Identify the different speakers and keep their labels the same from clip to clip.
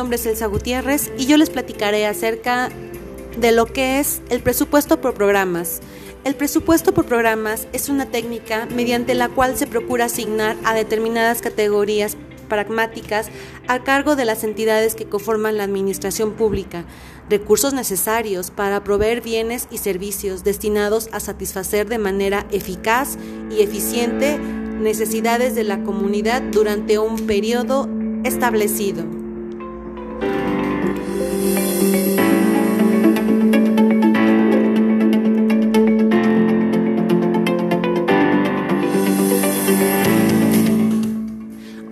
Speaker 1: nombre es Elsa Gutiérrez y yo les platicaré acerca de lo que es el presupuesto por programas. El presupuesto por programas es una técnica mediante la cual se procura asignar a determinadas categorías pragmáticas a cargo de las entidades que conforman la administración pública, recursos necesarios para proveer bienes y servicios destinados a satisfacer de manera eficaz y eficiente necesidades de la comunidad durante un periodo establecido.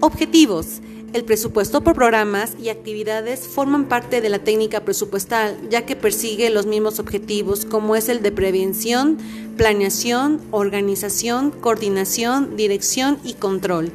Speaker 1: Objetivos. El presupuesto por programas y actividades forman parte de la técnica presupuestal, ya que persigue los mismos objetivos como es el de prevención, planeación, organización, coordinación, dirección y control.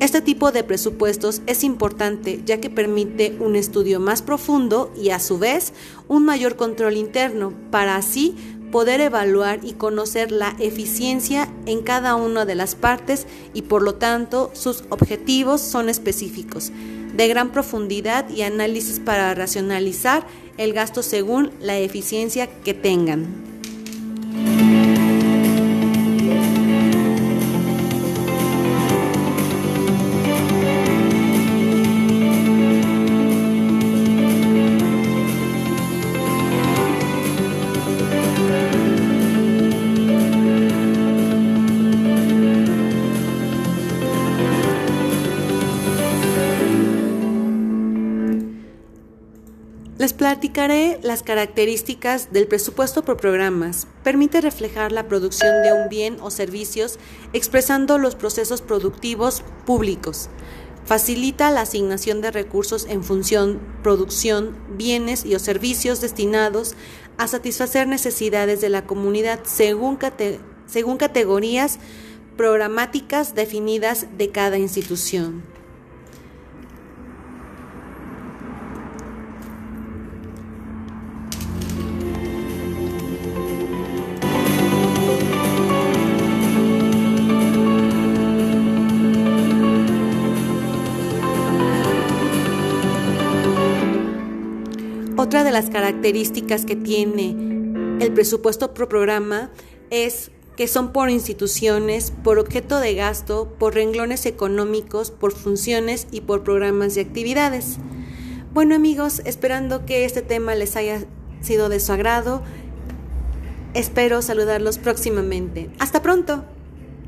Speaker 1: Este tipo de presupuestos es importante ya que permite un estudio más profundo y a su vez un mayor control interno para así poder evaluar y conocer la eficiencia en cada una de las partes y por lo tanto sus objetivos son específicos, de gran profundidad y análisis para racionalizar el gasto según la eficiencia que tengan. Les platicaré las características del presupuesto por programas. Permite reflejar la producción de un bien o servicios expresando los procesos productivos públicos. Facilita la asignación de recursos en función, producción, bienes y o servicios destinados a satisfacer necesidades de la comunidad según, según categorías programáticas definidas de cada institución. Otra de las características que tiene el presupuesto por programa es que son por instituciones, por objeto de gasto, por renglones económicos, por funciones y por programas y actividades. Bueno amigos, esperando que este tema les haya sido de su agrado, espero saludarlos próximamente. Hasta pronto.